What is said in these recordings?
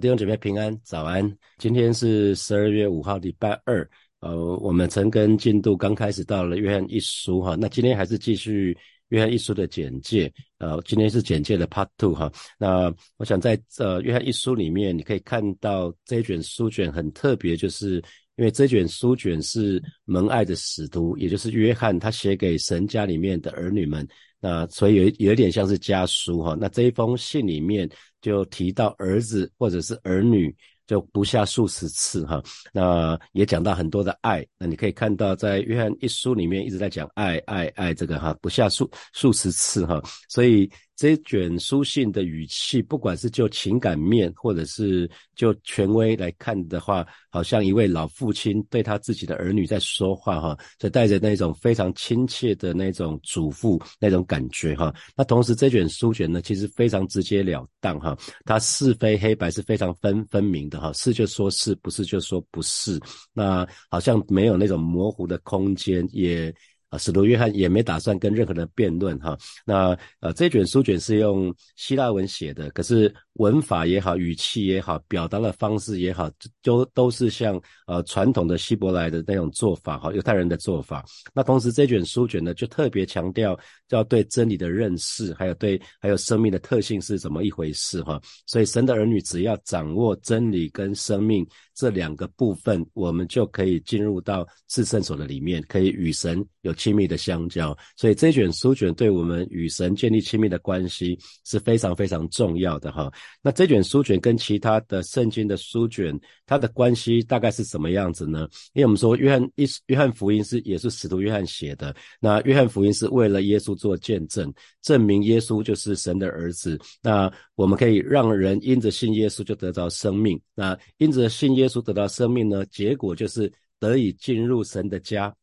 弟兄姐妹平安，早安！今天是十二月五号，礼拜二。呃，我们陈根进度刚开始到了约翰一书哈，那今天还是继续约翰一书的简介。呃，今天是简介的 Part Two 哈。那我想在呃约翰一书里面，你可以看到这一卷书卷很特别，就是因为这卷书卷是蒙爱的使徒，也就是约翰他写给神家里面的儿女们。那所以有有一点像是家书哈。那这一封信里面。就提到儿子或者是儿女，就不下数十次哈。那也讲到很多的爱。那你可以看到，在约翰一书里面一直在讲爱爱爱这个哈，不下数数十次哈。所以。这卷书信的语气，不管是就情感面，或者是就权威来看的话，好像一位老父亲对他自己的儿女在说话哈，就带着那种非常亲切的那种嘱咐那种感觉哈。那同时这卷书卷呢，其实非常直截了当哈，它是非黑白是非常分分明的哈，是就说是不是就说不是，那好像没有那种模糊的空间也。啊，使徒约翰也没打算跟任何人辩论哈。那呃，这卷书卷是用希腊文写的，可是文法也好，语气也好，表达的方式也好，都都是像呃传统的希伯来的那种做法哈，犹太人的做法。那同时这卷书卷呢，就特别强调要对真理的认识，还有对还有生命的特性是怎么一回事哈。所以神的儿女只要掌握真理跟生命这两个部分，我们就可以进入到至圣所的里面，可以与神有。亲密的相交，所以这卷书卷对我们与神建立亲密的关系是非常非常重要的哈。那这卷书卷跟其他的圣经的书卷，它的关系大概是什么样子呢？因为我们说约翰一约翰福音是也是使徒约翰写的，那约翰福音是为了耶稣做见证，证明耶稣就是神的儿子。那我们可以让人因着信耶稣就得到生命，那因着信耶稣得到生命呢，结果就是得以进入神的家。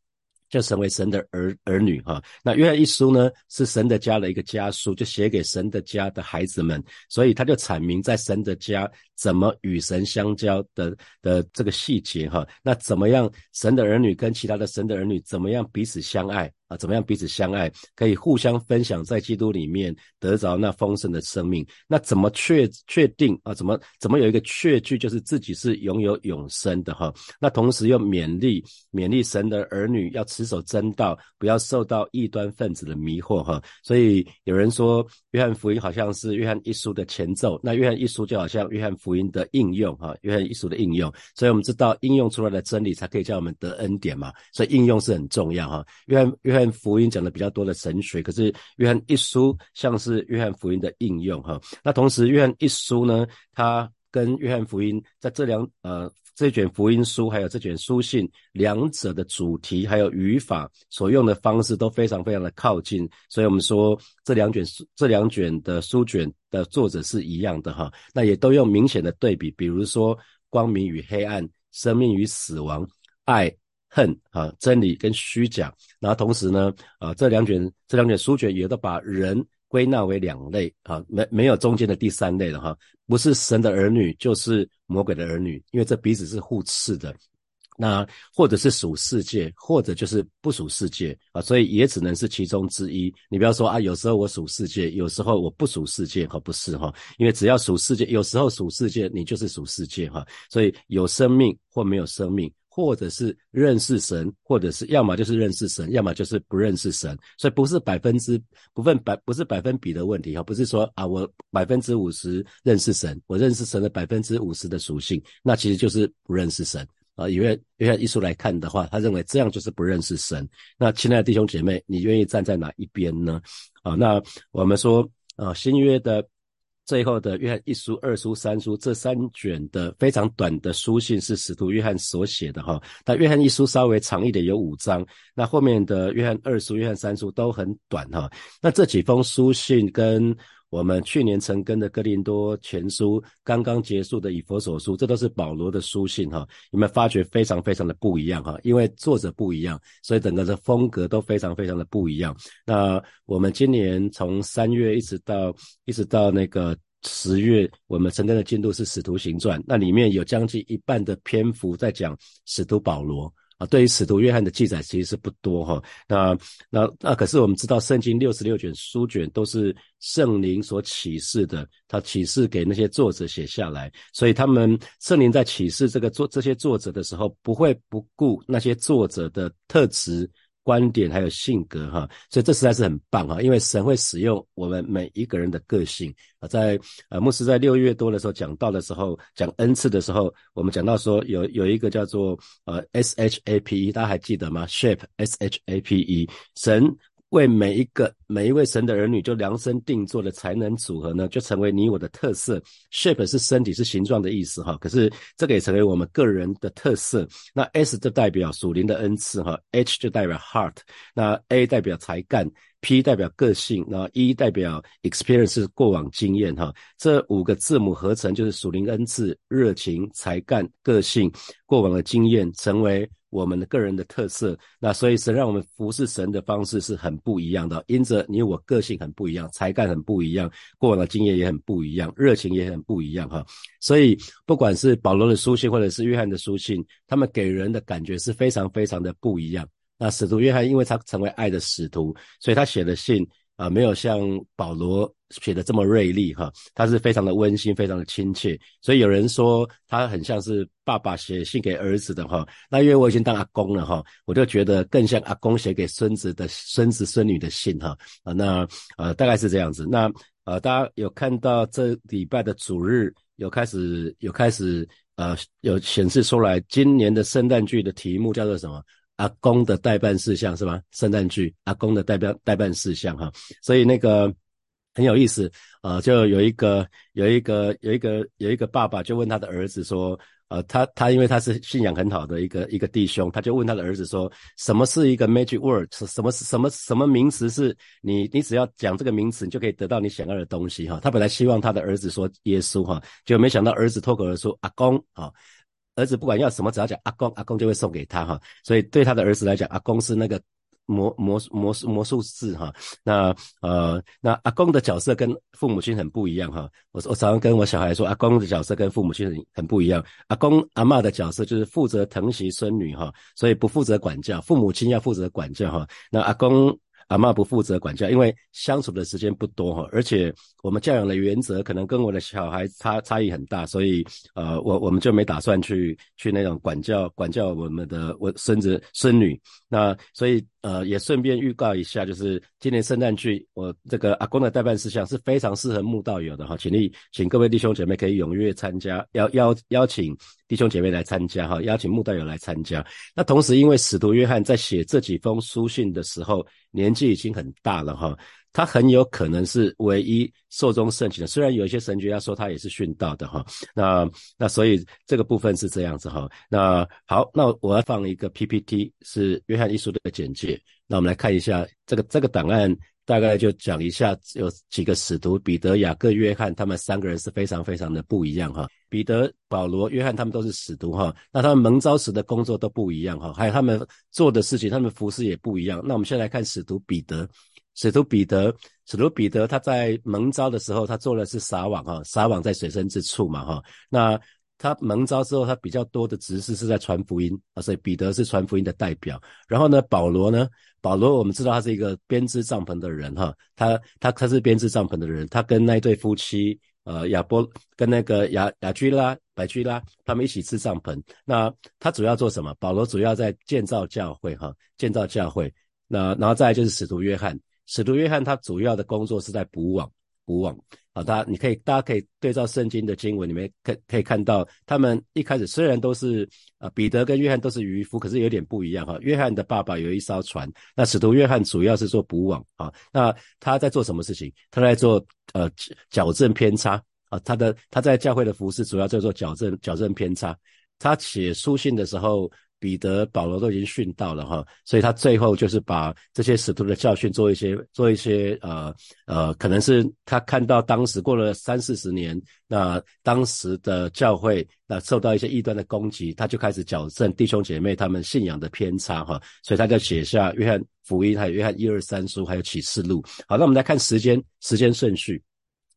就成为神的儿儿女哈，那约翰一书呢是神的家的一个家书，就写给神的家的孩子们，所以他就阐明在神的家怎么与神相交的的这个细节哈，那怎么样神的儿女跟其他的神的儿女怎么样彼此相爱。啊，怎么样彼此相爱，可以互相分享，在基督里面得着那丰盛的生命？那怎么确确定啊？怎么怎么有一个确据，就是自己是拥有永生的哈？那同时又勉励勉励神的儿女要持守真道，不要受到异端分子的迷惑哈。所以有人说，约翰福音好像是约翰一书的前奏，那约翰一书就好像约翰福音的应用哈，约翰一书的应用。所以我们知道，应用出来的真理才可以叫我们得恩典嘛。所以应用是很重要哈。约翰约。约翰福音讲的比较多的神学，可是约翰一书像是约翰福音的应用哈。那同时约翰一书呢，它跟约翰福音在这两呃这卷福音书还有这卷书信两者的主题还有语法所用的方式都非常非常的靠近，所以我们说这两卷书这两卷的书卷的作者是一样的哈。那也都用明显的对比，比如说光明与黑暗，生命与死亡，爱。恨啊，真理跟虚假，然后同时呢，啊，这两卷这两卷书卷也都把人归纳为两类啊，没没有中间的第三类了哈，不是神的儿女就是魔鬼的儿女，因为这彼此是互斥的，那或者是属世界，或者就是不属世界啊，所以也只能是其中之一。你不要说啊，有时候我属世界，有时候我不属世界，哈，不是哈，因为只要属世界，有时候属世界，你就是属世界哈，所以有生命或没有生命。或者是认识神，或者是要么就是认识神，要么就是不认识神，所以不是百分之不分百不是百分比的问题哈，不是说啊我百分之五十认识神，我认识神的百分之五十的属性，那其实就是不认识神啊。因为因为艺术来看的话，他认为这样就是不认识神。那亲爱的弟兄姐妹，你愿意站在哪一边呢？啊，那我们说啊，新约的。最后的约翰一书、二书、三书这三卷的非常短的书信是使徒约翰所写的哈，但约翰一书稍微长一点，有五章。那后面的约翰二书、约翰三书都很短哈。那这几封书信跟我们去年成根的哥林多前书刚刚结束的以佛所书，这都是保罗的书信哈。你们发觉非常非常的不一样哈？因为作者不一样，所以整个的风格都非常非常的不一样。那我们今年从三月一直到一直到那个。十月，我们承担的进度是《使徒行传》，那里面有将近一半的篇幅在讲使徒保罗啊，对于使徒约翰的记载其实不多哈。那那那可是我们知道，圣经六十六卷书卷都是圣灵所启示的，他启示给那些作者写下来，所以他们圣灵在启示这个作这些作者的时候，不会不顾那些作者的特质。观点还有性格哈，所以这实在是很棒哈，因为神会使用我们每一个人的个性啊，在呃牧师在六月多的时候讲到的时候，讲 n 次的时候，我们讲到说有有一个叫做呃 S H A P E，大家还记得吗？Shape S H A P E，神。为每一个每一位神的儿女，就量身定做的才能组合呢，就成为你我的特色。Shape 是身体是形状的意思哈，可是这个也成为我们个人的特色。那 S 就代表属灵的恩赐哈，H 就代表 Heart，那 A 代表才干，P 代表个性，那 E 代表 Experience 过往经验哈。这五个字母合成就是属灵恩赐、热情、才干、个性、过往的经验，成为。我们的个人的特色，那所以神让我们服侍神的方式是很不一样的。因着你我个性很不一样，才干很不一样，过往的经验也很不一样，热情也很不一样哈。所以不管是保罗的书信或者是约翰的书信，他们给人的感觉是非常非常的不一样。那使徒约翰因为他成为爱的使徒，所以他写的信。啊，没有像保罗写的这么锐利哈，他是非常的温馨，非常的亲切，所以有人说他很像是爸爸写信给儿子的哈。那因为我已经当阿公了哈，我就觉得更像阿公写给孙子的孙子孙女的信哈。啊，那呃大概是这样子。那呃大家有看到这礼拜的主日有开始有开始呃有显示出来，今年的圣诞剧的题目叫做什么？阿公的代办事项是吗？圣诞剧阿公的代表代办事项哈，所以那个很有意思啊，就有一个有一个有一个有一个爸爸就问他的儿子说，呃，他他因为他是信仰很好的一个一个弟兄，他就问他的儿子说，什么是一个 magic word？什么是什么什么名词是你你只要讲这个名词，你就可以得到你想要的东西哈？他本来希望他的儿子说耶稣哈，就没想到儿子脱口而出阿公啊。儿子不管要什么，只要讲阿公，阿公就会送给他哈。所以对他的儿子来讲，阿公是那个魔魔魔术魔术师哈。那呃，那阿公的角色跟父母亲很不一样哈。我我常常跟我小孩说，阿公的角色跟父母亲很很不一样。阿公阿妈的角色就是负责疼惜孙女哈，所以不负责管教，父母亲要负责管教哈。那阿公。阿妈不负责管教，因为相处的时间不多哈，而且我们教养的原则可能跟我的小孩差差异很大，所以呃，我我们就没打算去去那种管教管教我们的我孙子孙女。那所以呃，也顺便预告一下，就是今年圣诞剧，我这个阿公的代办事项是非常适合慕道友的哈，请你请各位弟兄姐妹可以踊跃参加，邀邀邀请弟兄姐妹来参加哈，邀请慕道友来参加。那同时，因为使徒约翰在写这几封书信的时候，年纪已经很大了哈，他很有可能是唯一寿终圣寝的。虽然有一些神学家说他也是殉道的哈，那那所以这个部分是这样子哈。那好，那我要放一个 PPT 是约翰一书的简介。那我们来看一下这个这个档案，大概就讲一下有几个使徒彼得、雅各、约翰，他们三个人是非常非常的不一样哈。彼得、保罗、约翰他们都是使徒哈，那他们蒙召时的工作都不一样哈，还有他们做的事情，他们服饰也不一样。那我们先来看使徒彼得，使徒彼得，使徒彼得他在蒙召的时候，他做的是撒网哈，撒网在水深之处嘛哈。那他蒙召之后，他比较多的职事是在传福音啊，所以彼得是传福音的代表。然后呢，保罗呢，保罗我们知道他是一个编织帐篷的人哈，他他他是编织帐篷的人，他跟那一对夫妻。呃，亚波跟那个雅雅居拉、白居拉他们一起吃帐篷。那他主要做什么？保罗主要在建造教会，哈，建造教会。那然后再就是使徒约翰，使徒约翰他主要的工作是在补网。补网啊，大家你可以，大家可以对照圣经的经文里面，可可以看到，他们一开始虽然都是啊，彼得跟约翰都是渔夫，可是有点不一样哈。约翰的爸爸有一艘船，那使徒约翰主要是做捕网啊。那他在做什么事情？他在做呃矫正偏差啊。他的他在教会的服饰主要在做矫正矫正偏差。他写书信的时候。彼得、保罗都已经训到了哈，所以他最后就是把这些使徒的教训做一些、做一些呃呃，可能是他看到当时过了三四十年，那当时的教会那受到一些异端的攻击，他就开始矫正弟兄姐妹他们信仰的偏差哈，所以他就写下约翰福音、还有约翰一二三书、还有启示录。好，那我们来看时间时间顺序。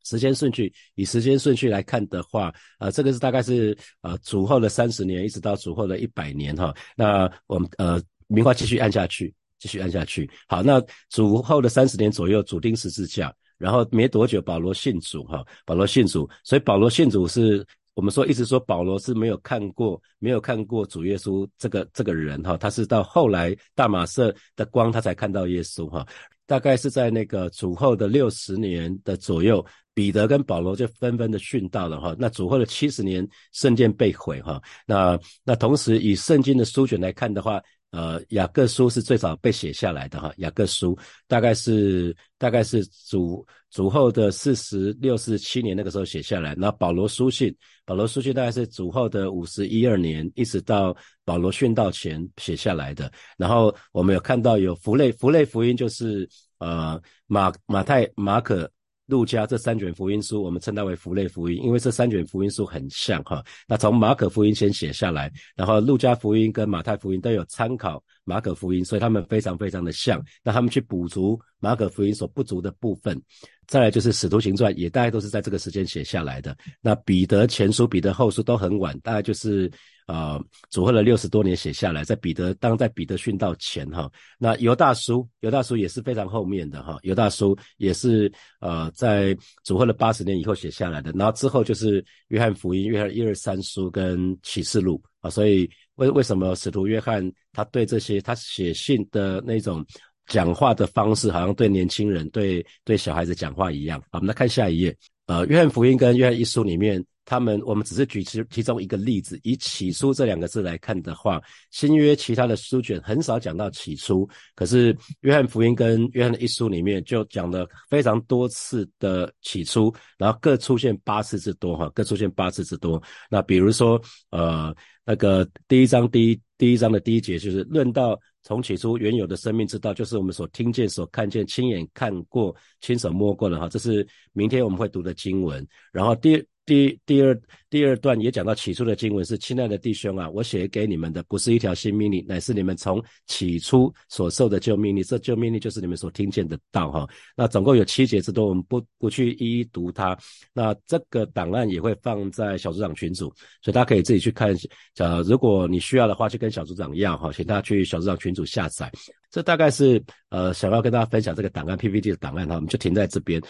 时间顺序以时间顺序来看的话，呃，这个是大概是呃主后的三十年，一直到主后的一百年哈。那我们呃，明华继续按下去，继续按下去。好，那主后的三十年左右，主钉十字架，然后没多久，保罗信主哈，保罗信主，所以保罗信主是。我们说一直说保罗是没有看过没有看过主耶稣这个这个人哈，他是到后来大马色的光他才看到耶稣哈，大概是在那个主后的六十年的左右，彼得跟保罗就纷纷的殉道了哈。那主后的七十年圣殿被毁哈，那那同时以圣经的书卷来看的话。呃，雅各书是最早被写下来的哈，雅各书大概是大概是主主后的四十六、四七年那个时候写下来，那保罗书信，保罗书信大概是主后的五十一二年，一直到保罗殉道前写下来的。然后我们有看到有福类福类福音，就是呃马马太、马可。路加这三卷福音书，我们称它为福类福音，因为这三卷福音书很像哈。那从马可福音先写下来，然后路加福音跟马太福音都有参考马可福音，所以他们非常非常的像。那他们去补足马可福音所不足的部分。再来就是使徒行传，也大概都是在这个时间写下来的。那彼得前书、彼得后书都很晚，大概就是。啊，组合了六十多年写下来，在彼得当在彼得殉道前哈，那犹大书犹大书也是非常后面的哈，犹大书也是呃在组合了八十年以后写下来的，然后之后就是约翰福音、约翰一二三书跟启示录啊，所以为为什么使徒约翰他对这些他写信的那种讲话的方式，好像对年轻人对对小孩子讲话一样？好，我们来看下一页，呃，约翰福音跟约翰一书里面。他们，我们只是举其其中一个例子，以起初这两个字来看的话，新约其他的书卷很少讲到起初，可是约翰福音跟约翰的一书里面就讲了非常多次的起初，然后各出现八次之多，哈，各出现八次之多。那比如说，呃，那个第一章第一第一章的第一节就是论到从起初原有的生命之道，就是我们所听见、所看见、亲眼看过、亲手摸过的，哈，这是明天我们会读的经文。然后第。第第二第二段也讲到起初的经文是：亲爱的弟兄啊，我写给你们的不是一条新命令，乃是你们从起初所受的旧命令。这旧命令就是你们所听见的道哈。那总共有七节之多，我们不不去一一读它。那这个档案也会放在小组长群组，所以大家可以自己去看。呃，如果你需要的话，就跟小组长一样哈，请大家去小组长群组下载。这大概是呃想要跟大家分享这个档案 PPT 的档案哈，我们就停在这边。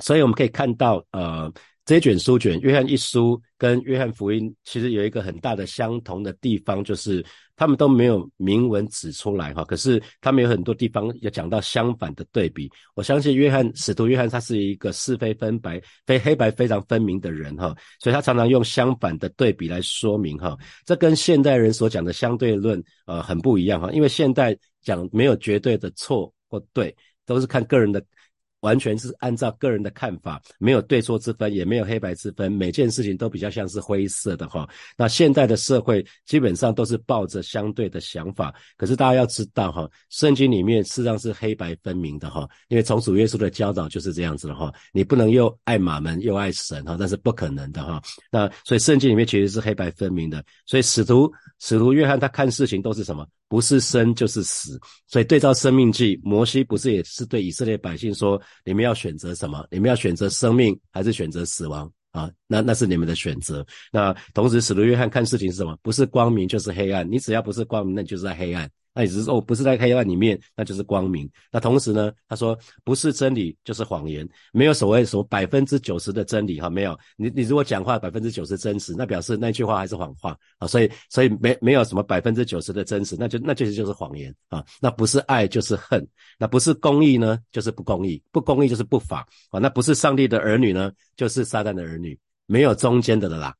所以我们可以看到呃。这卷书卷，约翰一书跟约翰福音其实有一个很大的相同的地方，就是他们都没有明文指出来哈。可是他们有很多地方要讲到相反的对比。我相信约翰使徒约翰他是一个是非分白、非黑白非常分明的人哈，所以他常常用相反的对比来说明哈。这跟现代人所讲的相对论呃很不一样哈，因为现代讲没有绝对的错或对，都是看个人的。完全是按照个人的看法，没有对错之分，也没有黑白之分，每件事情都比较像是灰色的哈。那现代的社会基本上都是抱着相对的想法，可是大家要知道哈，圣经里面事实上是黑白分明的哈，因为从主耶稣的教导就是这样子的哈，你不能又爱马门又爱神哈，那是不可能的哈。那所以圣经里面其实是黑白分明的，所以使徒使徒约翰他看事情都是什么？不是生就是死，所以对照生命记，摩西不是也是对以色列百姓说：你们要选择什么？你们要选择生命还是选择死亡啊？那那是你们的选择。那同时，使徒约翰看事情是什么？不是光明就是黑暗。你只要不是光明，那你就是在黑暗。那也是说，不是在黑暗里面，那就是光明。那同时呢，他说不是真理就是谎言，没有所谓什么百分之九十的真理哈，没有。你你如果讲话百分之九十真实，那表示那句话还是谎话啊。所以所以没没有什么百分之九十的真实，那就那就是就是谎言啊。那不是爱就是恨，那不是公义呢，就是不公义，不公义就是不法啊。那不是上帝的儿女呢，就是撒旦的儿女，没有中间的了啦。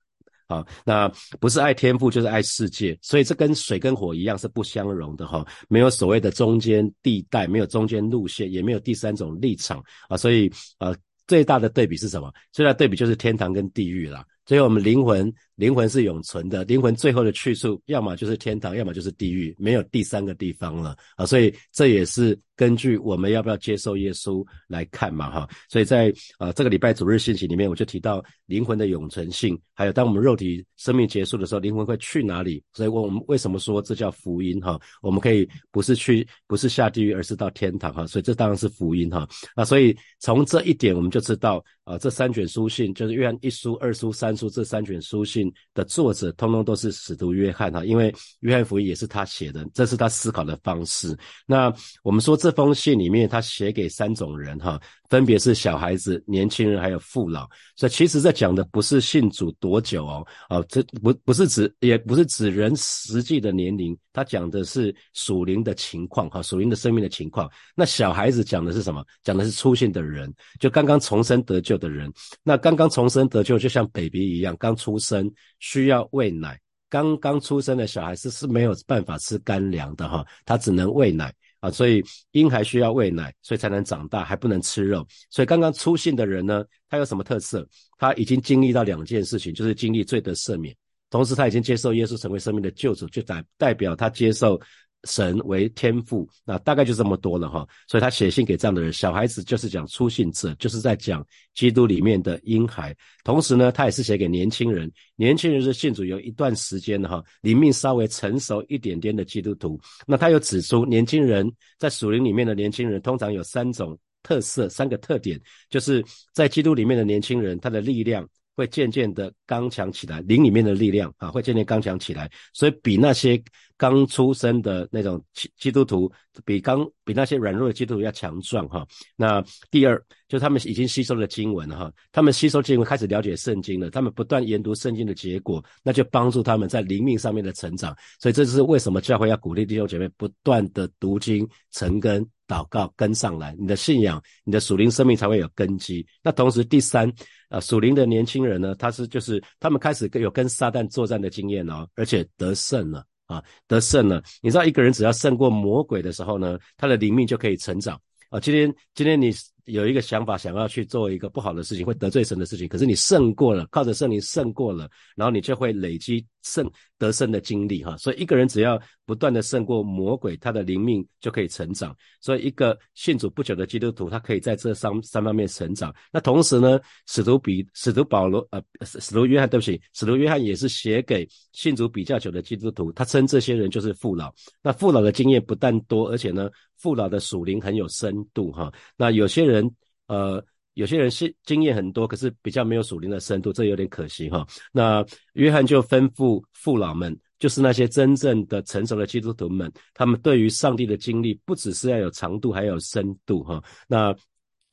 啊，那不是爱天赋就是爱世界，所以这跟水跟火一样是不相容的哈，没有所谓的中间地带，没有中间路线，也没有第三种立场啊，所以呃最大的对比是什么？最大对比就是天堂跟地狱了。所以我们灵魂，灵魂是永存的，灵魂最后的去处，要么就是天堂，要么就是地狱，没有第三个地方了啊！所以这也是根据我们要不要接受耶稣来看嘛，哈！所以在啊这个礼拜主日信息里面，我就提到灵魂的永存性，还有当我们肉体生命结束的时候，灵魂会去哪里？所以我们为什么说这叫福音哈？我们可以不是去，不是下地狱，而是到天堂哈！所以这当然是福音哈！那所以从这一点我们就知道啊，这三卷书信就是约翰一书、二书、三。说这三卷书信的作者，通通都是使徒约翰哈，因为约翰福音也是他写的，这是他思考的方式。那我们说这封信里面，他写给三种人哈。分别是小孩子、年轻人，还有父老，所以其实在讲的不是信主多久哦，哦，这不不是指，也不是指人实际的年龄，他讲的是属灵的情况，哈，属灵的生命的情况。那小孩子讲的是什么？讲的是出现的人，就刚刚重生得救的人。那刚刚重生得救，就像 baby 一样，刚出生需要喂奶，刚刚出生的小孩子是没有办法吃干粮的哈，他只能喂奶。所以婴孩需要喂奶，所以才能长大，还不能吃肉。所以刚刚出信的人呢，他有什么特色？他已经经历到两件事情，就是经历罪得赦免，同时他已经接受耶稣成为生命的救主，就代代表他接受。神为天父，那大概就这么多了哈。所以他写信给这样的人，小孩子就是讲出信者，就是在讲基督里面的婴孩。同时呢，他也是写给年轻人，年轻人是信主有一段时间的哈，灵命稍微成熟一点点的基督徒。那他又指出，年轻人在属灵里面的年轻人，通常有三种特色，三个特点，就是在基督里面的年轻人，他的力量。会渐渐的刚强起来，灵里面的力量啊，会渐渐刚强起来，所以比那些刚出生的那种基基督徒，比刚比那些软弱的基督徒要强壮哈。那第二，就他们已经吸收了经文哈，他们吸收经文开始了解圣经了，他们不断研读圣经的结果，那就帮助他们在灵命上面的成长。所以这就是为什么教会要鼓励弟兄姐妹不断的读经、成根、祷告、跟上来，你的信仰、你的属灵生命才会有根基。那同时第三。呃，属灵的年轻人呢，他是就是他们开始有跟撒旦作战的经验哦，而且得胜了啊，得胜了。你知道一个人只要胜过魔鬼的时候呢，他的灵命就可以成长啊。今天今天你。有一个想法，想要去做一个不好的事情，会得罪神的事情。可是你胜过了，靠着圣灵胜过了，然后你就会累积胜得胜的经历哈。所以一个人只要不断的胜过魔鬼，他的灵命就可以成长。所以一个信主不久的基督徒，他可以在这三三方面成长。那同时呢，使徒比使徒保罗呃，使徒约翰对不起，使徒约翰也是写给信主比较久的基督徒，他称这些人就是父老。那父老的经验不但多，而且呢，父老的属灵很有深度哈。那有些人。人呃，有些人是经验很多，可是比较没有属灵的深度，这有点可惜哈。那约翰就吩咐父老们，就是那些真正的成熟的基督徒们，他们对于上帝的经历，不只是要有长度，还有深度哈。那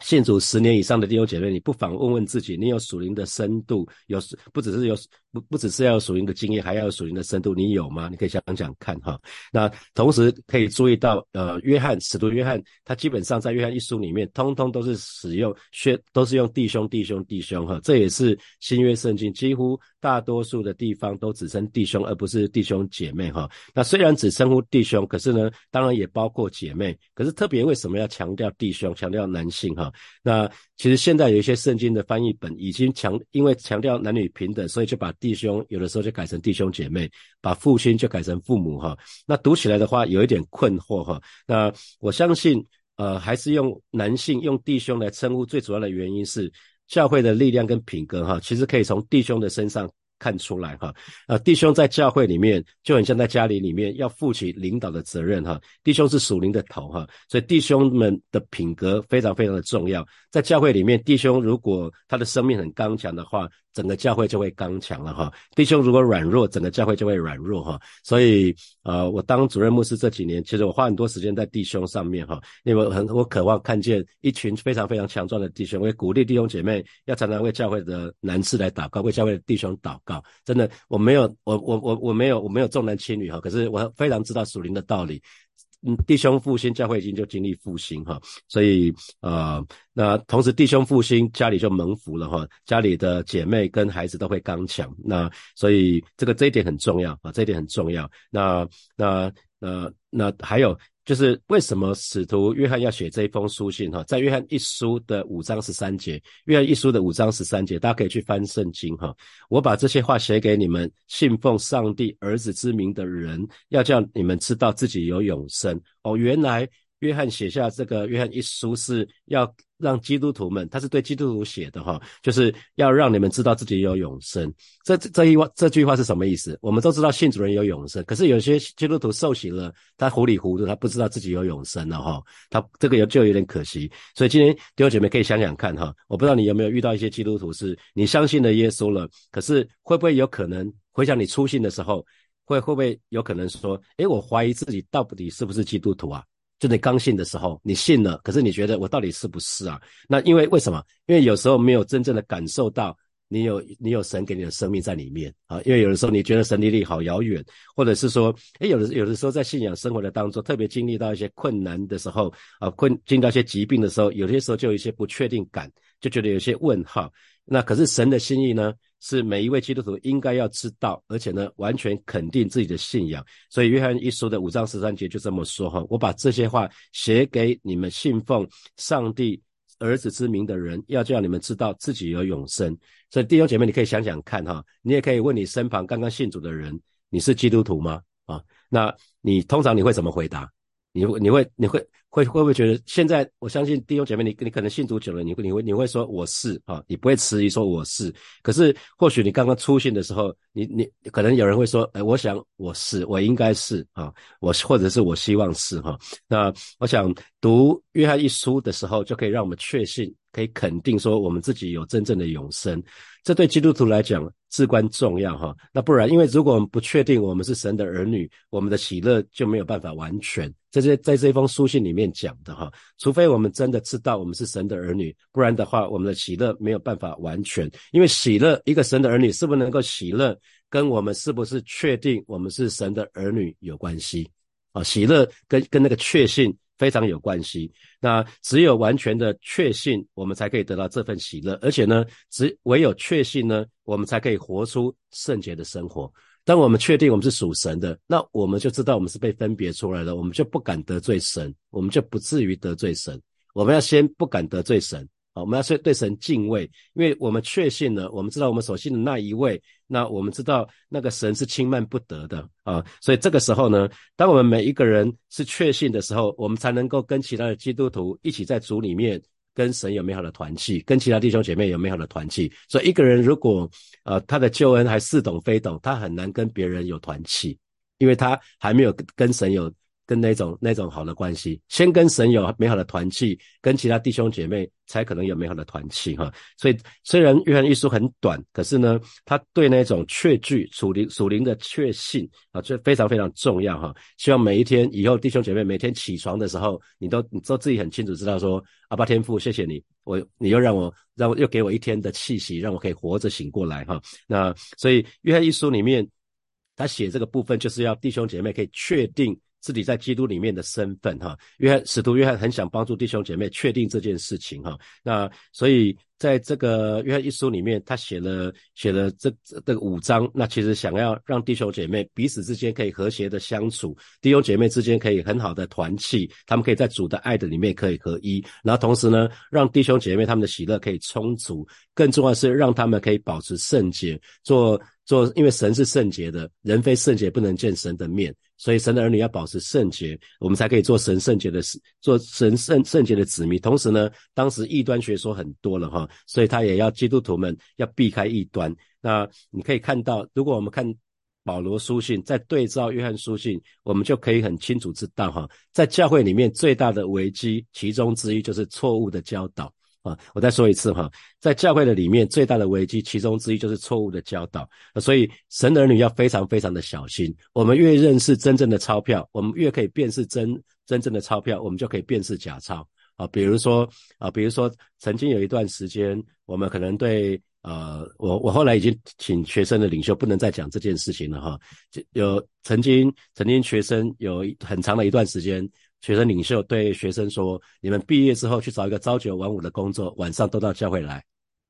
信主十年以上的弟兄姐妹，你不妨问问自己，你有属灵的深度，有不只是有不不只是要有属灵的经验，还要有属灵的深度，你有吗？你可以想想看哈。那同时可以注意到，呃，约翰使徒约翰，他基本上在约翰一书里面，通通都是使用宣，都是用弟兄弟兄弟兄哈。这也是新约圣经几乎大多数的地方都只称弟兄，而不是弟兄姐妹哈。那虽然只称呼弟兄，可是呢，当然也包括姐妹。可是特别为什么要强调弟兄，强调男性哈？那其实现在有一些圣经的翻译本已经强，因为强调男女平等，所以就把弟兄有的时候就改成弟兄姐妹，把父亲就改成父母哈。那读起来的话有一点困惑哈。那我相信，呃，还是用男性用弟兄来称呼，最主要的原因是教会的力量跟品格哈，其实可以从弟兄的身上。看出来哈，呃，弟兄在教会里面就很像在家里里面要负起领导的责任哈。弟兄是属灵的头哈，所以弟兄们的品格非常非常的重要。在教会里面，弟兄如果他的生命很刚强的话，整个教会就会刚强了哈。弟兄如果软弱，整个教会就会软弱哈。所以呃，我当主任牧师这几年，其实我花很多时间在弟兄上面哈，因为很我渴望看见一群非常非常强壮的弟兄，我也鼓励弟兄姐妹要常常为教会的男士来祷告，为教会的弟兄祷告。真的，我没有，我我我我没有，我没有重男轻女哈。可是我非常知道属灵的道理。嗯，弟兄复兴，教会已经就经历复兴哈。所以呃，那同时弟兄复兴，家里就蒙福了哈。家里的姐妹跟孩子都会刚强。那所以这个这一点很重要啊，这一点很重要。那那那那还有就是为什么使徒约翰要写这一封书信哈，在约翰一书的五章十三节，约翰一书的五章十三节，大家可以去翻圣经哈。我把这些话写给你们信奉上帝儿子之名的人，要叫你们知道自己有永生哦。原来。约翰写下这个约翰一书是要让基督徒们，他是对基督徒写的哈，就是要让你们知道自己有永生。这这一话这句话是什么意思？我们都知道信主人有永生，可是有些基督徒受洗了，他糊里糊涂，他不知道自己有永生了哈，他这个有就有点可惜。所以今天弟兄姐妹可以想想看哈，我不知道你有没有遇到一些基督徒是你相信了耶稣了，可是会不会有可能回想你初信的时候，会会不会有可能说，诶，我怀疑自己到底是不是基督徒啊？就你刚信的时候，你信了，可是你觉得我到底是不是啊？那因为为什么？因为有时候没有真正的感受到你有你有神给你的生命在里面啊。因为有的时候你觉得神离你好遥远，或者是说，诶，有的有的时候在信仰生活的当中，特别经历到一些困难的时候啊，困经历到一些疾病的时候，有些时候就有一些不确定感，就觉得有些问号。那可是神的心意呢？是每一位基督徒应该要知道，而且呢，完全肯定自己的信仰。所以约翰一书的五章十三节就这么说哈：我把这些话写给你们信奉上帝儿子之名的人，要叫你们知道自己有永生。所以弟兄姐妹，你可以想想看哈，你也可以问你身旁刚刚信主的人：你是基督徒吗？啊，那你通常你会怎么回答？你你会你会会会不会觉得现在我相信弟兄姐妹你你可能信主久了你会你会你会说我是啊你不会迟疑说我是。可是或许你刚刚出信的时候你你可能有人会说哎我想我是我应该是啊我或者是我希望是哈。那我想读约翰一书的时候就可以让我们确信可以肯定说我们自己有真正的永生。这对基督徒来讲至关重要哈，那不然，因为如果我们不确定我们是神的儿女，我们的喜乐就没有办法完全。这些在这封书信里面讲的哈，除非我们真的知道我们是神的儿女，不然的话，我们的喜乐没有办法完全。因为喜乐，一个神的儿女是不是能够喜乐，跟我们是不是确定我们是神的儿女有关系啊？喜乐跟跟那个确信。非常有关系。那只有完全的确信，我们才可以得到这份喜乐。而且呢，只唯有确信呢，我们才可以活出圣洁的生活。当我们确定我们是属神的，那我们就知道我们是被分别出来了，我们就不敢得罪神，我们就不至于得罪神。我们要先不敢得罪神。好，我们要对对神敬畏，因为我们确信了，我们知道我们所信的那一位，那我们知道那个神是轻慢不得的啊，所以这个时候呢，当我们每一个人是确信的时候，我们才能够跟其他的基督徒一起在主里面跟神有美好的团契，跟其他弟兄姐妹有美好的团契。所以一个人如果呃他的救恩还似懂非懂，他很难跟别人有团契，因为他还没有跟神有。跟那种那种好的关系，先跟神有美好的团契，跟其他弟兄姐妹才可能有美好的团契哈。所以虽然约翰一书很短，可是呢，他对那种确据属灵属灵的确信啊，这非常非常重要哈。希望每一天以后弟兄姐妹每天起床的时候，你都你都自己很清楚知道说，阿爸天父，谢谢你，我你又让我让我又给我一天的气息，让我可以活着醒过来哈。那所以约翰一书里面他写这个部分，就是要弟兄姐妹可以确定。自己在基督里面的身份，哈，约翰使徒约翰很想帮助弟兄姐妹确定这件事情，哈，那所以在这个约翰一书里面，他写了写了这这五章，那其实想要让弟兄姐妹彼此之间可以和谐的相处，弟兄姐妹之间可以很好的团契，他们可以在主的爱的里面可以合一，然后同时呢，让弟兄姐妹他们的喜乐可以充足，更重要是让他们可以保持圣洁，做。做，因为神是圣洁的，人非圣洁不能见神的面，所以神的儿女要保持圣洁，我们才可以做神圣洁的事，做神圣圣洁的子民。同时呢，当时异端学说很多了哈，所以他也要基督徒们要避开异端。那你可以看到，如果我们看保罗书信，在对照约翰书信，我们就可以很清楚知道哈，在教会里面最大的危机，其中之一就是错误的教导。啊，我再说一次哈，在教会的里面，最大的危机其中之一就是错误的教导。所以神儿女要非常非常的小心。我们越认识真正的钞票，我们越可以辨识真真正的钞票，我们就可以辨识假钞。啊，比如说啊，比如说曾经有一段时间，我们可能对呃，我我后来已经请学生的领袖不能再讲这件事情了哈。有曾经曾经学生有很长的一段时间。学生领袖对学生说：“你们毕业之后去找一个朝九晚五的工作，晚上都到教会来，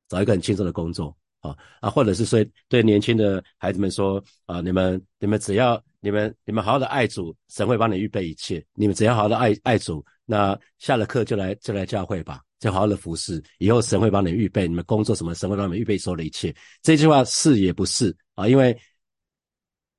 找一个很轻松的工作啊啊！或者是说对年轻的孩子们说啊，你们你们只要你们你们好好的爱主，神会帮你预备一切。你们只要好好的爱爱主，那下了课就来就来教会吧，就好好的服侍。以后神会帮你预备，你们工作什么，神会帮你们预备所有的一切。这句话是也不是啊？因为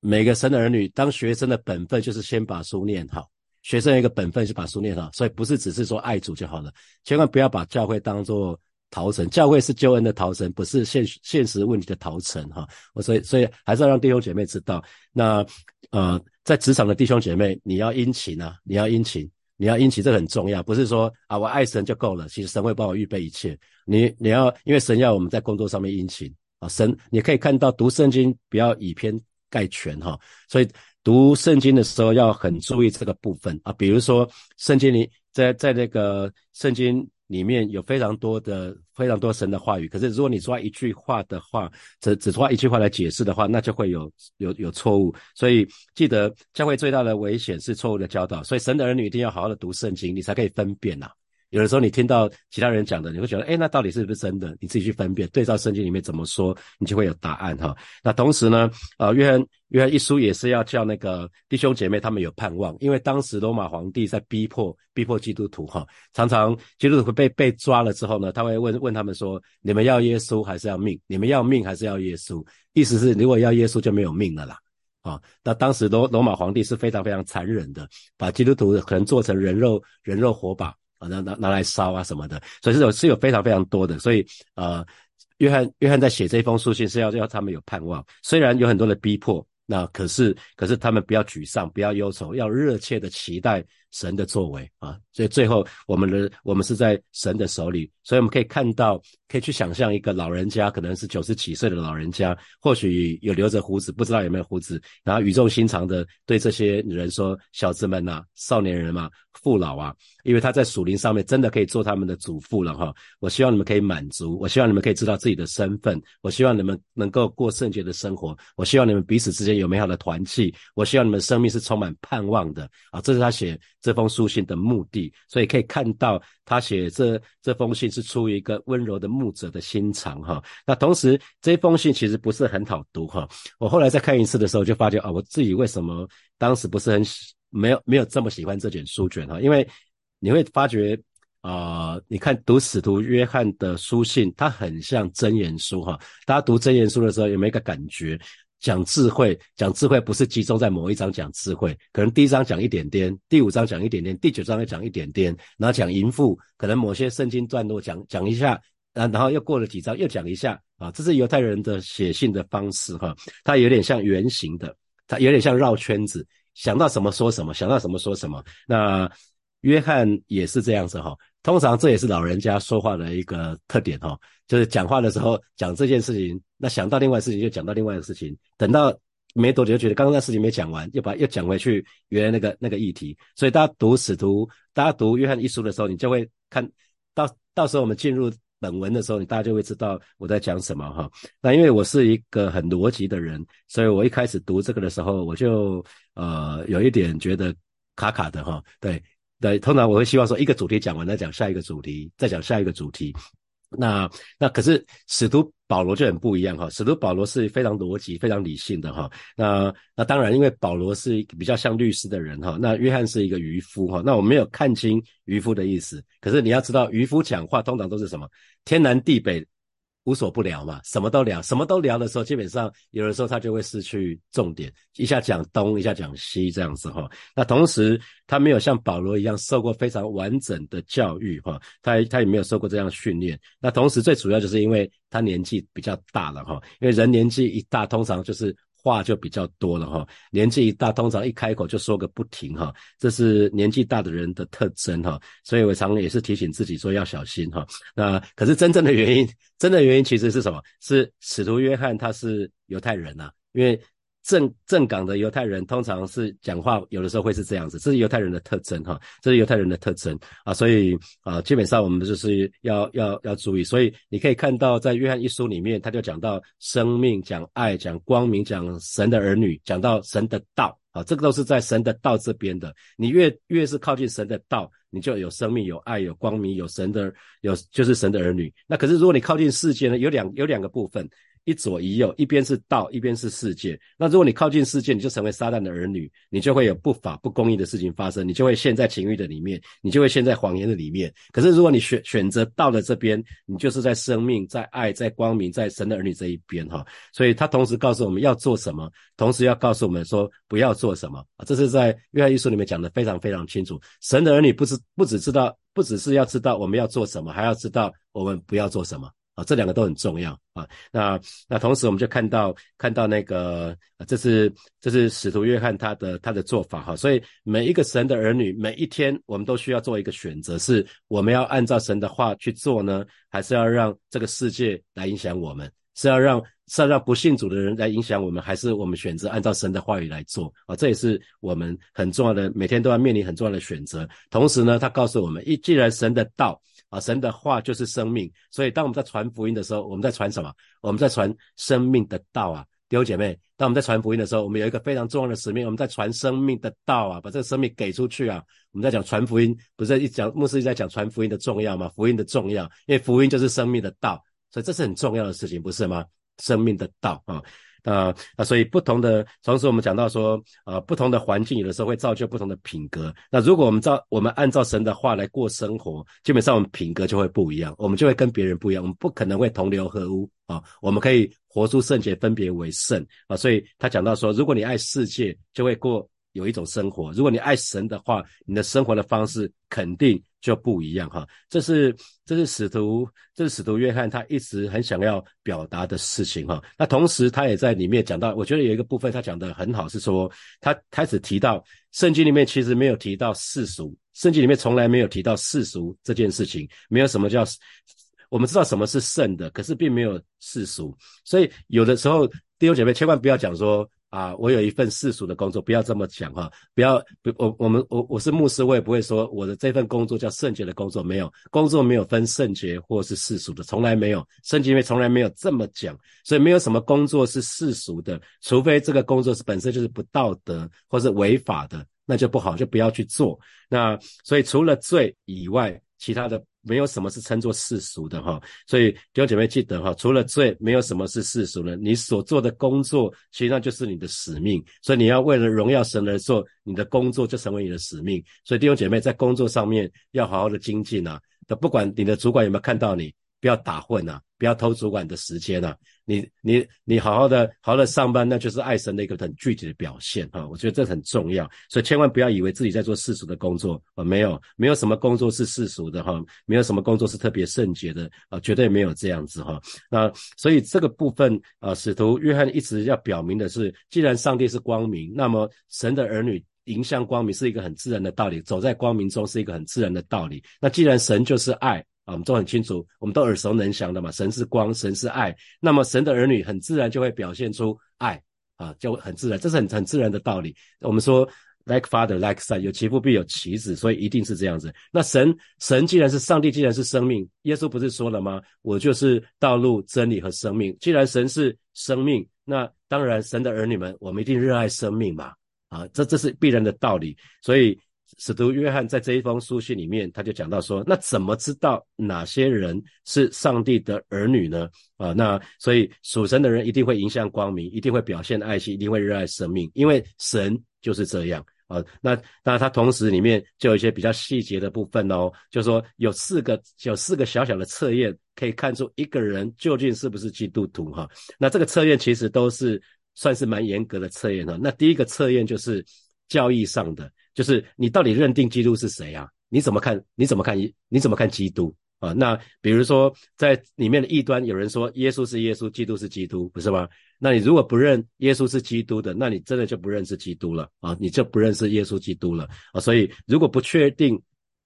每个神的儿女，当学生的本分就是先把书念好。学生一个本分是把书念好，所以不是只是说爱主就好了，千万不要把教会当做逃城。教会是救恩的逃城，不是现现实问题的逃城哈。我所以所以还是要让弟兄姐妹知道，那呃在职场的弟兄姐妹，你要殷勤啊，你要殷勤，你要殷勤，这很重要。不是说啊我爱神就够了，其实神会帮我预备一切。你你要因为神要我们在工作上面殷勤啊，神你可以看到读圣经不要以偏概全哈，所以。读圣经的时候要很注意这个部分啊，比如说圣经里在在那个圣经里面有非常多的非常多神的话语，可是如果你抓一句话的话，只只抓一句话来解释的话，那就会有有有错误。所以记得教会最大的危险是错误的教导，所以神的儿女一定要好好的读圣经，你才可以分辨呐。有的时候你听到其他人讲的，你会觉得，哎，那到底是不是真的？你自己去分辨，对照圣经里面怎么说，你就会有答案哈。那同时呢，呃，约翰约翰一书也是要叫那个弟兄姐妹他们有盼望，因为当时罗马皇帝在逼迫逼迫基督徒哈，常常基督徒被被抓了之后呢，他会问问他们说，你们要耶稣还是要命？你们要命还是要耶稣？意思是如果要耶稣就没有命了啦。啊，那当时罗罗马皇帝是非常非常残忍的，把基督徒可能做成人肉人肉火把。拿拿拿来烧啊什么的，所以这种是有非常非常多的，所以呃，约翰约翰在写这封书信是要要他们有盼望，虽然有很多的逼迫，那可是可是他们不要沮丧，不要忧愁，要热切的期待。神的作为啊，所以最后我们的我们是在神的手里，所以我们可以看到，可以去想象一个老人家，可能是九十几岁的老人家，或许有留着胡子，不知道有没有胡子，然后语重心长的对这些人说：“小子们呐，少年人嘛，父老啊，因为他在属灵上面真的可以做他们的祖父了哈。我希望你们可以满足，我希望你们可以知道自己的身份，我希望你们能够过圣洁的生活，我希望你们彼此之间有美好的团契，我希望你们生命是充满盼望的啊。”这是他写。这封书信的目的，所以可以看到他写这这封信是出于一个温柔的牧者的心肠哈。那同时这封信其实不是很好读哈。我后来再看一次的时候，就发觉啊，我自己为什么当时不是很喜没有没有这么喜欢这卷书卷哈？因为你会发觉啊，你看读使徒约翰的书信，它很像真言书哈。大家读真言书的时候有没有一个感觉？讲智慧，讲智慧不是集中在某一章讲智慧，可能第一章讲一点点，第五章讲一点点，第九章又讲一点点，然后讲淫妇，可能某些圣经段落讲讲一下，啊，然后又过了几章又讲一下，啊，这是犹太人的写信的方式哈，它有点像圆形的，它有点像绕圈子，想到什么说什么，想到什么说什么。那约翰也是这样子哈。通常这也是老人家说话的一个特点哈，就是讲话的时候讲这件事情，那想到另外事情就讲到另外的事情，等到没多久就觉得刚刚那事情没讲完，又把又讲回去原来那个那个议题。所以大家读使徒，大家读约翰一书的时候，你就会看到到时候我们进入本文的时候，你大家就会知道我在讲什么哈。那因为我是一个很逻辑的人，所以我一开始读这个的时候，我就呃有一点觉得卡卡的哈，对。对，通常我会希望说一个主题讲完，再讲下一个主题，再讲下一个主题。那那可是使徒保罗就很不一样哈，使徒保罗是非常逻辑、非常理性的哈。那那当然，因为保罗是比较像律师的人哈，那约翰是一个渔夫哈。那我没有看清渔夫的意思，可是你要知道，渔夫讲话通常都是什么天南地北。无所不聊嘛，什么都聊，什么都聊的时候，基本上有的时候他就会失去重点，一下讲东，一下讲西这样子哈。那同时他没有像保罗一样受过非常完整的教育哈，他他也没有受过这样训练。那同时最主要就是因为他年纪比较大了哈，因为人年纪一大，通常就是。话就比较多了哈，年纪一大，通常一开口就说个不停哈，这是年纪大的人的特征哈，所以我常也是提醒自己说要小心哈。那可是真正的原因，真的原因其实是什么？是使徒约翰他是犹太人呐，因为。正正港的犹太人通常是讲话，有的时候会是这样子，这是犹太人的特征哈，这是犹太人的特征啊，所以啊，基本上我们就是要要要注意。所以你可以看到，在约翰一书里面，他就讲到生命、讲爱、讲光明、讲神的儿女，讲到神的道啊，这个都是在神的道这边的。你越越是靠近神的道，你就有生命、有爱、有光明、有神的有就是神的儿女。那可是如果你靠近世界呢，有两有两个部分。一左一右，一边是道，一边是世界。那如果你靠近世界，你就成为撒旦的儿女，你就会有不法不公义的事情发生，你就会陷在情欲的里面，你就会陷在谎言的里面。可是如果你选选择道的这边，你就是在生命、在爱、在光明、在神的儿女这一边哈。所以他同时告诉我们要做什么，同时要告诉我们说不要做什么。这是在约翰一书里面讲的非常非常清楚。神的儿女不是不只知道，不只是要知道我们要做什么，还要知道我们不要做什么。啊，这两个都很重要啊。那那同时，我们就看到看到那个，这是这是使徒约翰他的他的做法哈。所以每一个神的儿女，每一天我们都需要做一个选择：是我们要按照神的话去做呢，还是要让这个世界来影响我们？是要让是要让不信主的人来影响我们，还是我们选择按照神的话语来做？啊，这也是我们很重要的，每天都要面临很重要的选择。同时呢，他告诉我们：一既然神的道。啊，神的话就是生命，所以当我们在传福音的时候，我们在传什么？我们在传生命的道啊，弟兄姐妹。当我们在传福音的时候，我们有一个非常重要的使命，我们在传生命的道啊，把这个生命给出去啊。我们在讲传福音，不是一讲牧师一直在讲传福音的重要吗？福音的重要，因为福音就是生命的道，所以这是很重要的事情，不是吗？生命的道啊。啊那，所以不同的，同时我们讲到说，啊，不同的环境有的时候会造就不同的品格。那如果我们照我们按照神的话来过生活，基本上我们品格就会不一样，我们就会跟别人不一样，我们不可能会同流合污啊。我们可以活出圣洁，分别为圣啊。所以他讲到说，如果你爱世界，就会过有一种生活；如果你爱神的话，你的生活的方式肯定。就不一样哈，这是这是使徒，这是使徒约翰他一直很想要表达的事情哈。那同时他也在里面讲到，我觉得有一个部分他讲的很好，是说他开始提到圣经里面其实没有提到世俗，圣经里面从来没有提到世俗这件事情，没有什么叫我们知道什么是圣的，可是并没有世俗，所以有的时候弟兄姐妹千万不要讲说。啊，我有一份世俗的工作，不要这么讲哈，不要不我我们我我是牧师，我也不会说我的这份工作叫圣洁的工作，没有工作没有分圣洁或是世俗的，从来没有，圣经里面从来没有这么讲，所以没有什么工作是世俗的，除非这个工作是本身就是不道德或是违法的，那就不好，就不要去做。那所以除了罪以外，其他的。没有什么是称作世俗的哈，所以弟兄姐妹记得哈，除了罪，没有什么是世俗的。你所做的工作，实际上就是你的使命，所以你要为了荣耀神而做，你的工作就成为你的使命。所以弟兄姐妹在工作上面要好好的精进啊，不管你的主管有没有看到你。不要打混呐，不要偷主管的时间呐。你你你好好的好好的上班，那就是爱神的一个很具体的表现哈。我觉得这很重要，所以千万不要以为自己在做世俗的工作啊，没有没有什么工作是世俗的哈，没有什么工作是特别圣洁的啊，绝对没有这样子哈。那所以这个部分啊，使徒约翰一直要表明的是，既然上帝是光明，那么神的儿女迎向光明是一个很自然的道理，走在光明中是一个很自然的道理。那既然神就是爱。啊，我们都很清楚，我们都耳熟能详的嘛。神是光，神是爱，那么神的儿女很自然就会表现出爱啊，就很自然，这是很很自然的道理。我们说 like father like son，有其父必有其子，所以一定是这样子。那神神既然是上帝，既然是生命，耶稣不是说了吗？我就是道路、真理和生命。既然神是生命，那当然神的儿女们，我们一定热爱生命嘛。啊，这这是必然的道理，所以。使徒约翰在这一封书信里面，他就讲到说：“那怎么知道哪些人是上帝的儿女呢？啊，那所以属神的人一定会迎向光明，一定会表现爱心，一定会热爱生命，因为神就是这样啊。那当然，他同时里面就有一些比较细节的部分哦，就说有四个有四个小小的测验，可以看出一个人究竟是不是基督徒哈。那这个测验其实都是算是蛮严格的测验哈。那第一个测验就是教义上的。”就是你到底认定基督是谁啊？你怎么看？你怎么看？你怎么看基督啊？那比如说在里面的异端，有人说耶稣是耶稣，基督是基督，不是吗？那你如果不认耶稣是基督的，那你真的就不认识基督了啊！你就不认识耶稣基督了啊！所以如果不确定。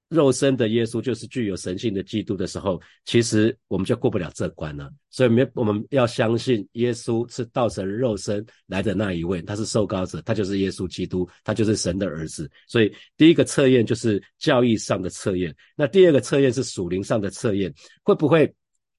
肉身的耶稣就是具有神性的基督的时候，其实我们就过不了这关了。所以，没我们要相信耶稣是道成肉身来的那一位，他是受膏者，他就是耶稣基督，他就是神的儿子。所以，第一个测验就是教义上的测验。那第二个测验是属灵上的测验，会不会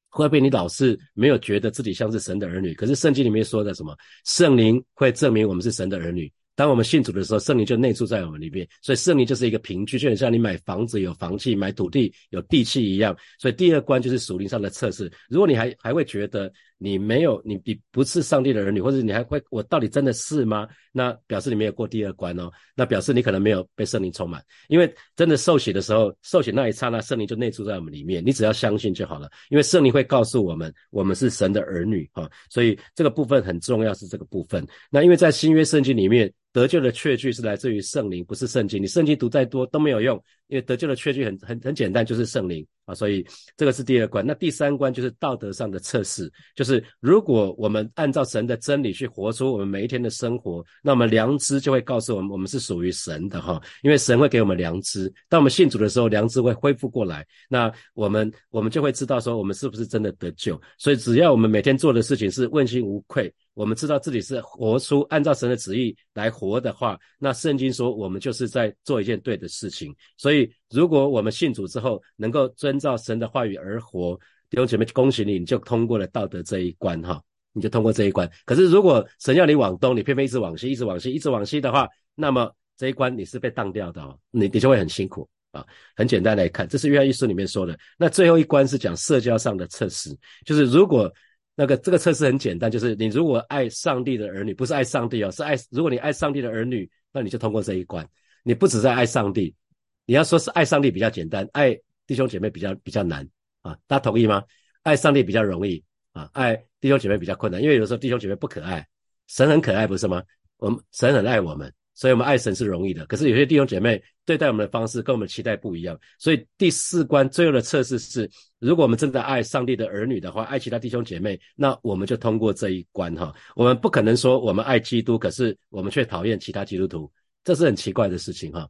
会不会你老是没有觉得自己像是神的儿女？可是圣经里面说的什么？圣灵会证明我们是神的儿女。当我们信主的时候，圣灵就内住在我们里面，所以圣灵就是一个凭据，就很像你买房子有房契，买土地有地契一样。所以第二关就是属灵上的测试。如果你还还会觉得你没有你你不是上帝的儿女，或者你还会我到底真的是吗？那表示你没有过第二关哦，那表示你可能没有被圣灵充满，因为真的受洗的时候，受洗那一刹那，圣灵就内住在我们里面，你只要相信就好了，因为圣灵会告诉我们，我们是神的儿女啊，所以这个部分很重要是这个部分。那因为在新约圣经里面。得救的确据是来自于圣灵，不是圣经。你圣经读再多都没有用，因为得救的确据很很很简单，就是圣灵啊。所以这个是第二关。那第三关就是道德上的测试，就是如果我们按照神的真理去活出我们每一天的生活，那我们良知就会告诉我们，我们是属于神的哈。因为神会给我们良知，当我们信主的时候，良知会恢复过来，那我们我们就会知道说我们是不是真的得救。所以只要我们每天做的事情是问心无愧。我们知道自己是活出按照神的旨意来活的话，那圣经说我们就是在做一件对的事情。所以，如果我们信主之后能够遵照神的话语而活，弟兄姐妹，恭喜你，你就通过了道德这一关哈，你就通过这一关。可是，如果神要你往东，你偏偏一直往西，一直往西，一直往西的话，那么这一关你是被当掉的哦，你你就会很辛苦啊。很简单来看，这是约翰一书里面说的。那最后一关是讲社交上的测试，就是如果。那个这个测试很简单，就是你如果爱上帝的儿女，不是爱上帝哦，是爱。如果你爱上帝的儿女，那你就通过这一关。你不只是爱上帝，你要说是爱上帝比较简单，爱弟兄姐妹比较比较难啊。大家同意吗？爱上帝比较容易啊，爱弟兄姐妹比较困难，因为有时候弟兄姐妹不可爱，神很可爱，不是吗？我们神很爱我们。所以，我们爱神是容易的，可是有些弟兄姐妹对待我们的方式跟我们期待不一样。所以，第四关最后的测试是：如果我们真的爱上帝的儿女的话，爱其他弟兄姐妹，那我们就通过这一关哈。我们不可能说我们爱基督，可是我们却讨厌其他基督徒，这是很奇怪的事情哈。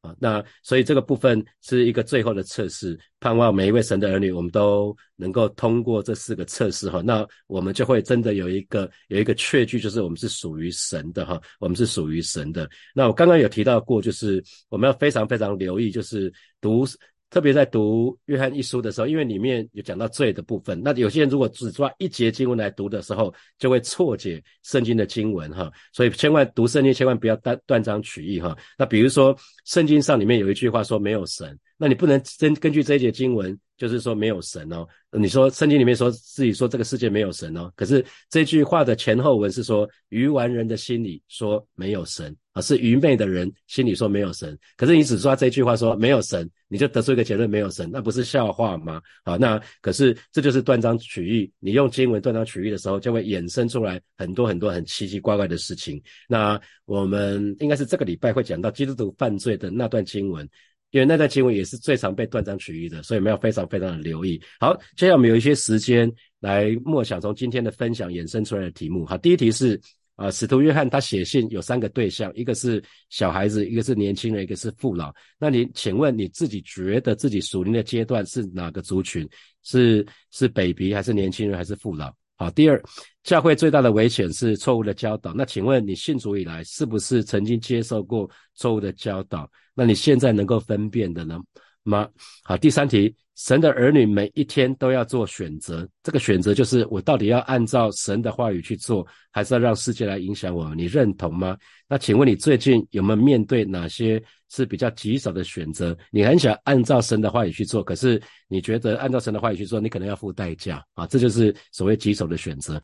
啊，那所以这个部分是一个最后的测试，盼望每一位神的儿女，我们都能够通过这四个测试哈，那我们就会真的有一个有一个确据，就是我们是属于神的哈，我们是属于神的。那我刚刚有提到过，就是我们要非常非常留意，就是读。特别在读约翰一书的时候，因为里面有讲到罪的部分，那有些人如果只抓一节经文来读的时候，就会错解圣经的经文哈。所以千万读圣经，千万不要断断章取义哈。那比如说圣经上里面有一句话说没有神，那你不能根根据这一节经文。就是说没有神哦，你说圣经里面说自己说这个世界没有神哦，可是这句话的前后文是说愚顽人的心里说没有神是愚昧的人心里说没有神。可是你只抓这句话说没有神，你就得出一个结论没有神，那不是笑话吗？好，那可是这就是断章取义。你用经文断章取义的时候，就会衍生出来很多很多很奇奇怪怪的事情。那我们应该是这个礼拜会讲到基督徒犯罪的那段经文。因为那段经文也是最常被断章取义的，所以我们要非常非常的留意。好，接下来我们有一些时间来默想从今天的分享衍生出来的题目。好，第一题是啊，使徒约翰他写信有三个对象，一个是小孩子，一个是年轻人，一个是父老。那你请问你自己觉得自己属灵的阶段是哪个族群？是是 baby 还是年轻人还是父老？好，第二，教会最大的危险是错误的教导。那请问你信主以来，是不是曾经接受过错误的教导？那你现在能够分辨的呢吗？好，第三题，神的儿女每一天都要做选择，这个选择就是我到底要按照神的话语去做，还是要让世界来影响我？你认同吗？那请问你最近有没有面对哪些？是比较棘手的选择，你很想按照神的话语去做，可是你觉得按照神的话语去做，你可能要付代价啊，这就是所谓棘手的选择。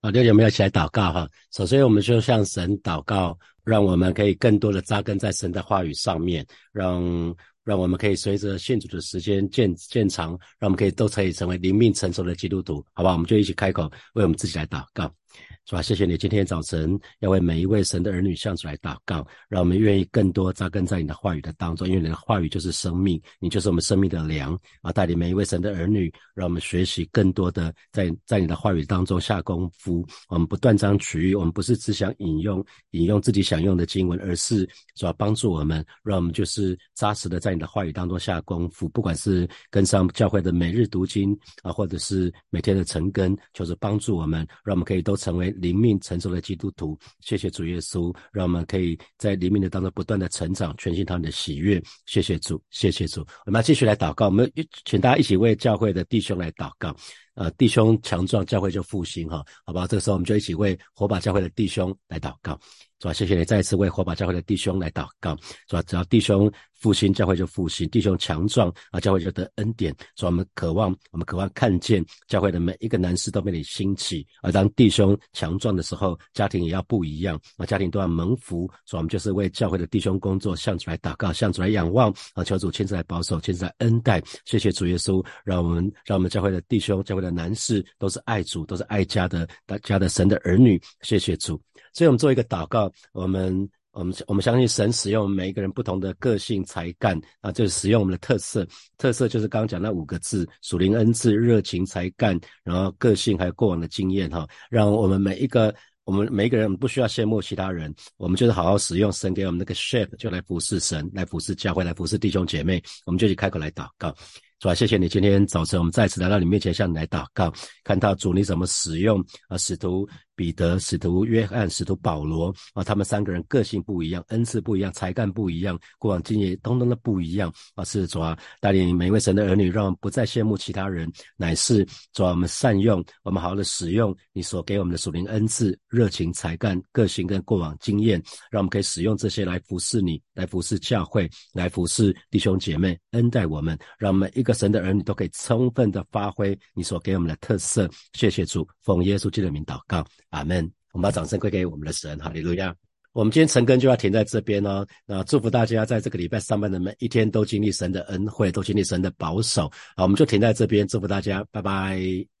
啊，六姐妹要起来祷告哈。首先，我们就向神祷告，让我们可以更多的扎根在神的话语上面，让让我们可以随着信主的时间渐渐长，让我们可以都可以成为灵命成熟的基督徒，好吧？我们就一起开口为我们自己来祷告。是吧？谢谢你今天早晨要为每一位神的儿女向主来祷告，让我们愿意更多扎根在你的话语的当中，因为你的话语就是生命，你就是我们生命的粮啊！带领每一位神的儿女，让我们学习更多的在在你的话语当中下功夫。我们不断章取义，我们不是只想引用引用自己想用的经文，而是主要帮助我们，让我们就是扎实的在你的话语当中下功夫。不管是跟上教会的每日读经啊，或者是每天的晨更，就是帮助我们，让我们可以都成为。灵命成熟的基督徒，谢谢主耶稣，让我们可以在灵命的当中不断的成长，全心他们的喜悦。谢谢主，谢谢主。我们要继续来祷告，我们请大家一起为教会的弟兄来祷告。呃弟兄强壮，教会就复兴哈，好不好？这个时候我们就一起为火把教会的弟兄来祷告。主啊，谢谢你再一次为火把教会的弟兄来祷告。主啊，只要弟兄复兴，教会就复兴；弟兄强壮啊，教会就得恩典。所以，我们渴望，我们渴望看见教会的每一个男士都被你兴起。而当弟兄强壮的时候，家庭也要不一样啊，家庭都要蒙福。所以，我们就是为教会的弟兄工作，向主来祷告，向主来仰望啊，求主亲自来保守，亲自来恩待。谢谢主耶稣，让我们让我们教会的弟兄、教会的男士都是爱主、都是爱家的、大家的神的儿女。谢谢主。所以我们做一个祷告，我们我们我们相信神使用每一个人不同的个性才干啊，就是使用我们的特色，特色就是刚刚讲那五个字：属灵恩赐、热情、才干，然后个性还有过往的经验哈，让我们每一个我们每一个人不需要羡慕其他人，我们就是好好使用神给我们那个 shape，就来服侍神，来服侍教会，来服侍弟兄姐妹，我们就去开口来祷告。主啊，谢谢你今天早晨我们再次来到你面前向你来祷告，看到主你怎么使用啊使徒。彼得、使徒约翰、使徒保罗啊，他们三个人个性不一样，恩赐不一样，才干不一样，过往经验通通的不一样啊！是主啊，带领每一位神的儿女，让我们不再羡慕其他人，乃是主啊，我们善用，我们好好的使用你所给我们的属灵恩赐、热情、才干、个性跟过往经验，让我们可以使用这些来服侍你，来服侍教会，来服侍弟兄姐妹，恩待我们，让每一个神的儿女都可以充分的发挥你所给我们的特色。谢谢主，奉耶稣基督的名祷告。阿门！我们把掌声归给我们的神，哈利路亚！我们今天晨更就要停在这边哦。那祝福大家在这个礼拜上班的每一天都经历神的恩惠，都经历神的保守。好，我们就停在这边，祝福大家，拜拜。